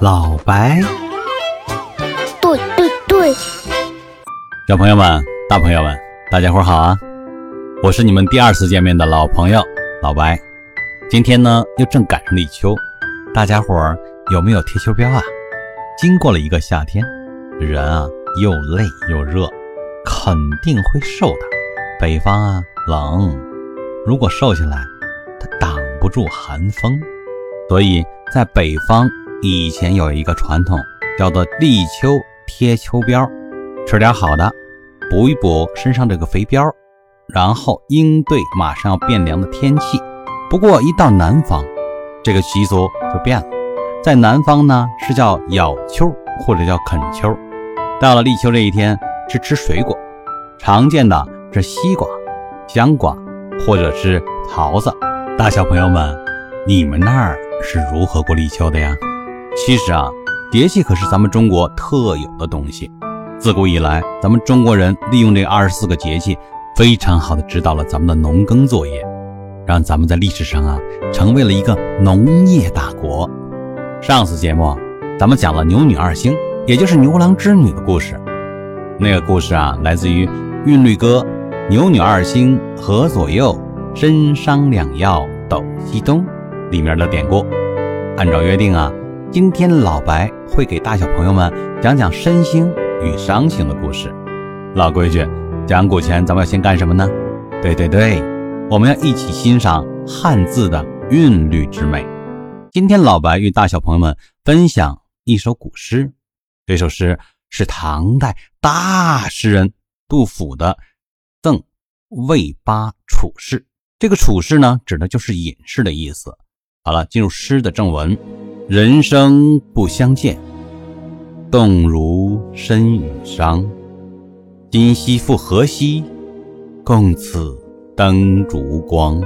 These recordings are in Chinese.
老白，对对对，小朋友们、大朋友们，大家伙好啊！我是你们第二次见面的老朋友老白。今天呢，又正赶上立秋，大家伙儿有没有贴秋膘啊？经过了一个夏天，人啊又累又热，肯定会瘦的。北方啊冷，如果瘦下来，它挡不住寒风，所以在北方。以前有一个传统，叫做立秋贴秋膘，吃点好的，补一补身上这个肥膘，然后应对马上要变凉的天气。不过一到南方，这个习俗就变了，在南方呢是叫咬秋或者叫啃秋。到了立秋这一天，是吃水果，常见的是西瓜、香瓜或者是桃子。大小朋友们，你们那儿是如何过立秋的呀？其实啊，节气可是咱们中国特有的东西。自古以来，咱们中国人利用这二十四个节气，非常好的指导了咱们的农耕作业，让咱们在历史上啊，成为了一个农业大国。上次节目，咱们讲了牛女二星，也就是牛郎织女的故事。那个故事啊，来自于《韵律歌》：“牛女二星河左右，参商两曜斗西东”里面的典故。按照约定啊。今天老白会给大小朋友们讲讲申星与商星的故事。老规矩，讲古前咱们要先干什么呢？对对对，我们要一起欣赏汉字的韵律之美。今天老白与大小朋友们分享一首古诗，这首诗是唐代大诗人杜甫的《赠魏八处士》。这个处士呢，指的就是隐士的意思。好了，进入诗的正文。人生不相见，动如参与商。今夕复何夕，共此灯烛光。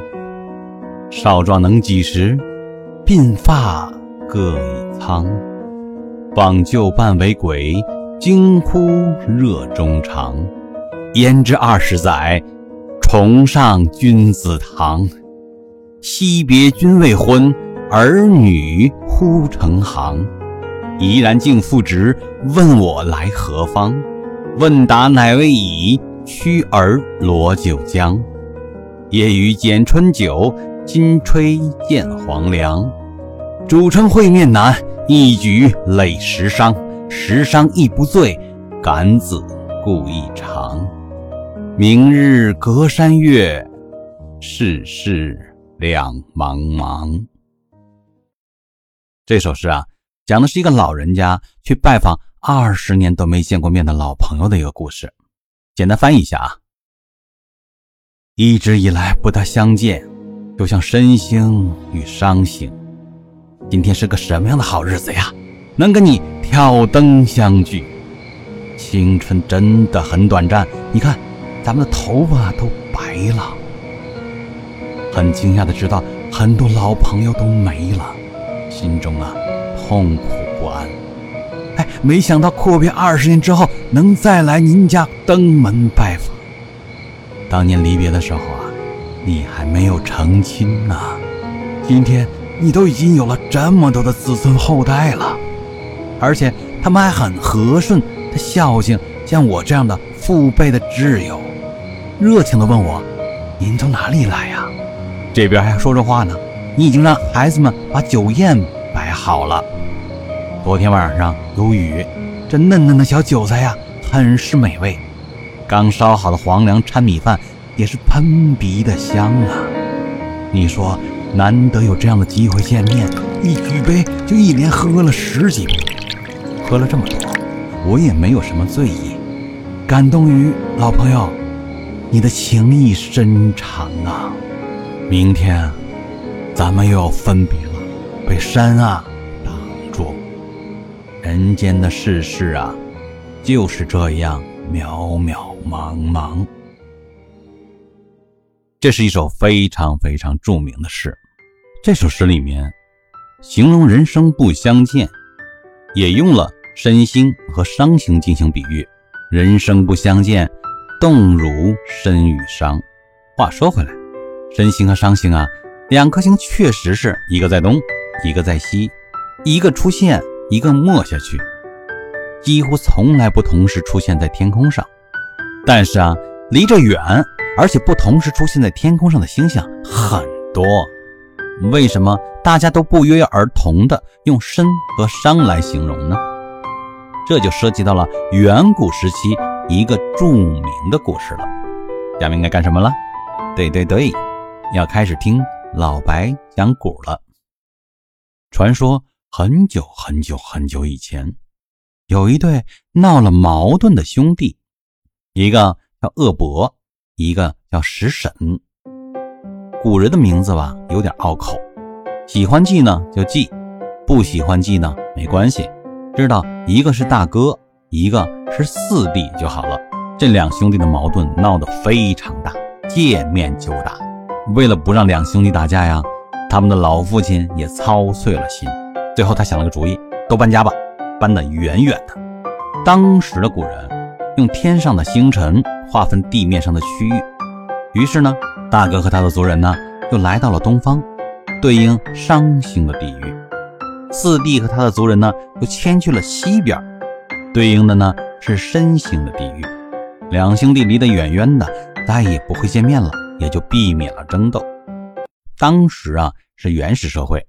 少壮能几时？鬓发各已苍。访旧伴为鬼，惊呼热衷肠。焉知二十载，重上君子堂。惜别君未婚。儿女忽成行，怡然敬父职，问我来何方？问答乃未已，屈而罗九江。夜雨剪春酒，金吹见黄粱。主称会面难，一举累十觞。十觞亦不醉，感子故意长。明日隔山岳，世事两茫茫。这首诗啊，讲的是一个老人家去拜访二十年都没见过面的老朋友的一个故事。简单翻译一下啊，一直以来不得相见，就像申星与商星。今天是个什么样的好日子呀？能跟你挑灯相聚。青春真的很短暂，你看咱们的头发都白了。很惊讶的知道，很多老朋友都没了。心中啊，痛苦不安。哎，没想到阔别二十年之后，能再来您家登门拜访。当年离别的时候啊，你还没有成亲呢。今天你都已经有了这么多的子孙后代了，而且他们还很和顺，的孝敬像我这样的父辈的挚友，热情的问我：“您从哪里来呀？”这边还说着话呢。你已经让孩子们把酒宴摆好了。昨天晚上有雨，这嫩嫩的小韭菜呀，很是美味。刚烧好的黄粱掺米饭也是喷鼻的香啊。你说难得有这样的机会见面，一举杯就一连喝了十几杯，喝了这么多，我也没有什么醉意。感动于老朋友，你的情谊深长啊。明天。咱们又要分别了，被山啊挡住。人间的世事啊，就是这样渺渺茫茫。这是一首非常非常著名的诗。这首诗里面形容人生不相见，也用了身心和伤情进行比喻。人生不相见，动如参与商。话说回来，身心和伤心啊。两颗星确实是一个在东，一个在西，一个出现，一个没下去，几乎从来不同时出现在天空上。但是啊，离着远，而且不同时出现在天空上的星星很多。为什么大家都不约而同的用申和商来形容呢？这就涉及到了远古时期一个著名的故事了。下面该干什么了？对对对，要开始听老白讲古了。传说很久很久很久以前，有一对闹了矛盾的兄弟，一个叫恶伯，一个叫食神。古人的名字吧，有点拗口，喜欢记呢就记，不喜欢记呢没关系，知道一个是大哥，一个是四弟就好了。这两兄弟的矛盾闹得非常大，见面就打。为了不让两兄弟打架呀，他们的老父亲也操碎了心。最后他想了个主意，都搬家吧，搬得远远的。当时的古人用天上的星辰划分地面上的区域，于是呢。大哥和他的族人呢，又来到了东方，对应商星的地域；四弟和他的族人呢，又迁去了西边，对应的呢是申星的地域。两兄弟离得远远的，再也不会见面了，也就避免了争斗。当时啊是原始社会，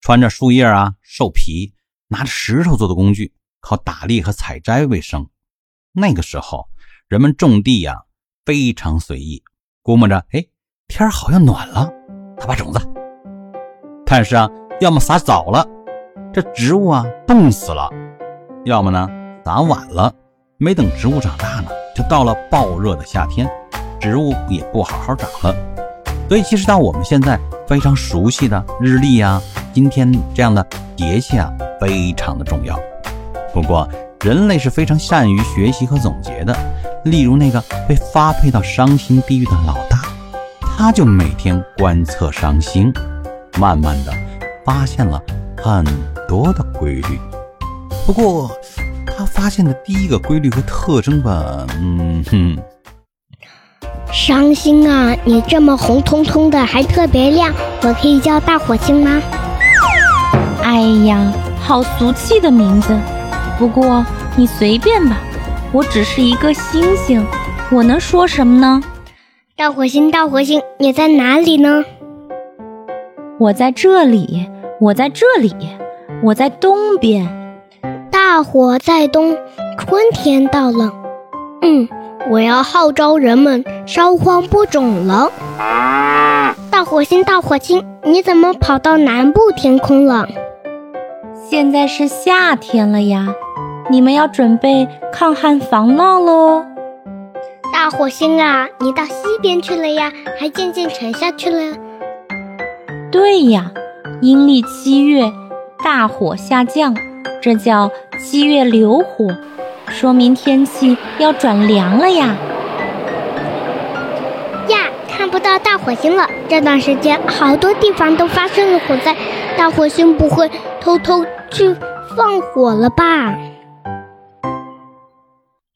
穿着树叶啊、兽皮，拿着石头做的工具，靠打猎和采摘为生。那个时候，人们种地呀非常随意。估摸着，哎，天好像暖了，他把种子。但是啊，要么撒早了，这植物啊冻死了；要么呢，撒晚了，没等植物长大呢，就到了暴热的夏天，植物也不好好长了。所以，其实到我们现在非常熟悉的日历呀、今天这样的节气啊，非常的重要。不过，人类是非常善于学习和总结的。例如那个被发配到伤心地狱的老大，他就每天观测伤心，慢慢的发现了很多的规律。不过，他发现的第一个规律和特征吧，嗯哼，伤心啊，你这么红彤彤的，还特别亮，我可以叫大火星吗？哎呀，好俗气的名字，不过你随便吧。我只是一个星星，我能说什么呢？大火星，大火星，你在哪里呢？我在这里，我在这里，我在东边。大火在东，春天到了。嗯，我要号召人们烧荒播种了。大火星，大火星，你怎么跑到南部天空了？现在是夏天了呀。你们要准备抗旱防涝喽！大火星啊，你到西边去了呀，还渐渐沉下去了。对呀，阴历七月大火下降，这叫七月流火，说明天气要转凉了呀。呀，看不到大火星了。这段时间好多地方都发生了火灾，大火星不会偷偷去放火了吧？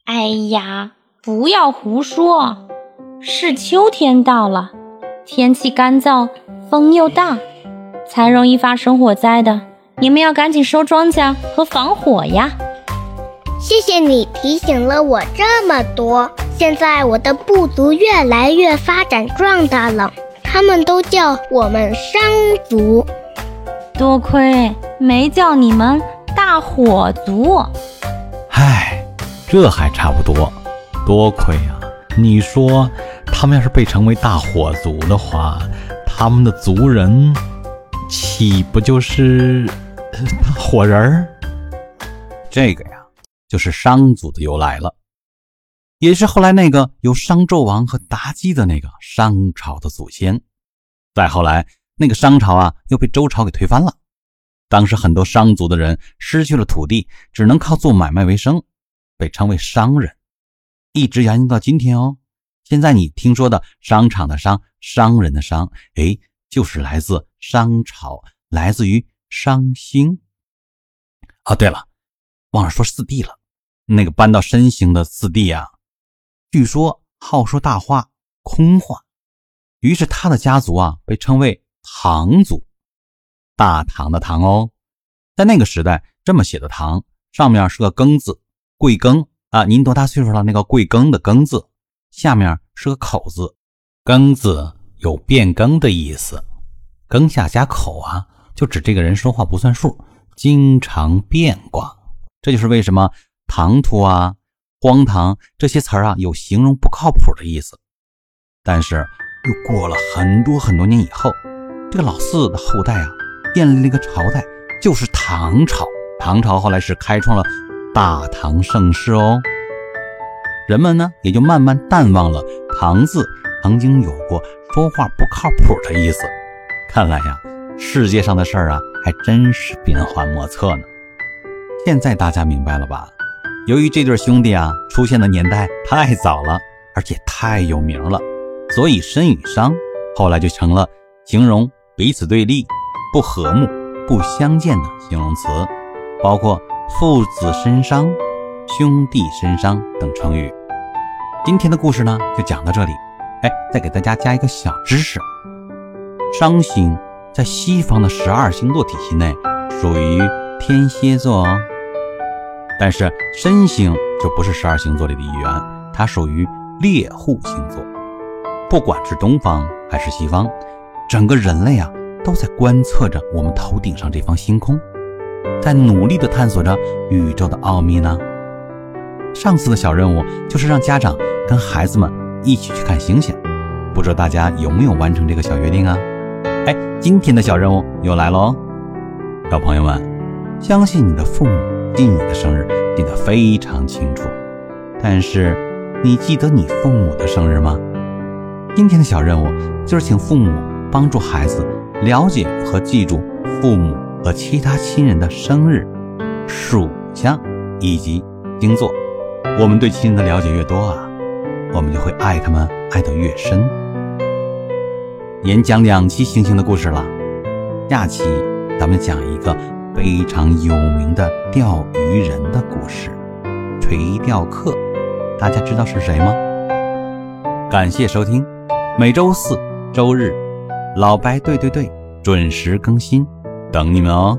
哎呀，不要胡说！是秋天到了，天气干燥，风又大，才容易发生火灾的。你们要赶紧收庄稼和防火呀！谢谢你提醒了我这么多。现在我的部族越来越发展壮大了，他们都叫我们商族。多亏没叫你们大火族。唉这还差不多，多亏啊！你说他们要是被称为大火族的话，他们的族人岂不就是火人儿？这个呀，就是商族的由来了，也是后来那个有商纣王和妲己的那个商朝的祖先。再后来，那个商朝啊，又被周朝给推翻了。当时很多商族的人失去了土地，只能靠做买卖为生。被称为商人，一直沿用到今天哦。现在你听说的商场的商，商人的商，哎，就是来自商朝，来自于商星。哦，对了，忘了说四弟了。那个搬到申星的四弟啊，据说好说大话、空话，于是他的家族啊被称为唐族，大唐的唐哦。在那个时代，这么写的唐，上面是个庚字，贵庚啊，您多大岁数了？那个贵庚的庚字，下面是个口字，庚字有变更的意思，庚下加口啊，就指这个人说话不算数，经常变卦。这就是为什么唐突啊、荒唐这些词儿啊，有形容不靠谱的意思。但是又过了很多很多年以后，这个老四的后代啊，建立了一个朝代。就是唐朝，唐朝后来是开创了大唐盛世哦。人们呢也就慢慢淡忘了“唐”字曾经有过说话不靠谱的意思。看来呀，世界上的事儿啊还真是变幻莫测呢。现在大家明白了吧？由于这对兄弟啊出现的年代太早了，而且太有名了，所以申与商后来就成了形容彼此对立、不和睦。不相见的形容词，包括父子身伤、兄弟身伤等成语。今天的故事呢，就讲到这里。哎，再给大家加一个小知识：伤星在西方的十二星座体系内属于天蝎座哦，但是申星就不是十二星座里的一员，它属于猎户星座。不管是东方还是西方，整个人类啊。都在观测着我们头顶上这方星空，在努力地探索着宇宙的奥秘呢。上次的小任务就是让家长跟孩子们一起去看星星，不知道大家有没有完成这个小约定啊？哎，今天的小任务又来喽，小朋友们，相信你的父母记你的生日记得非常清楚，但是你记得你父母的生日吗？今天的小任务就是请父母帮助孩子。了解和记住父母和其他亲人的生日、属相以及星座。我们对亲人的了解越多啊，我们就会爱他们爱得越深。演讲两期星星的故事了，下期咱们讲一个非常有名的钓鱼人的故事——垂钓客。大家知道是谁吗？感谢收听，每周四、周日。老白，对对对，准时更新，等你们哦。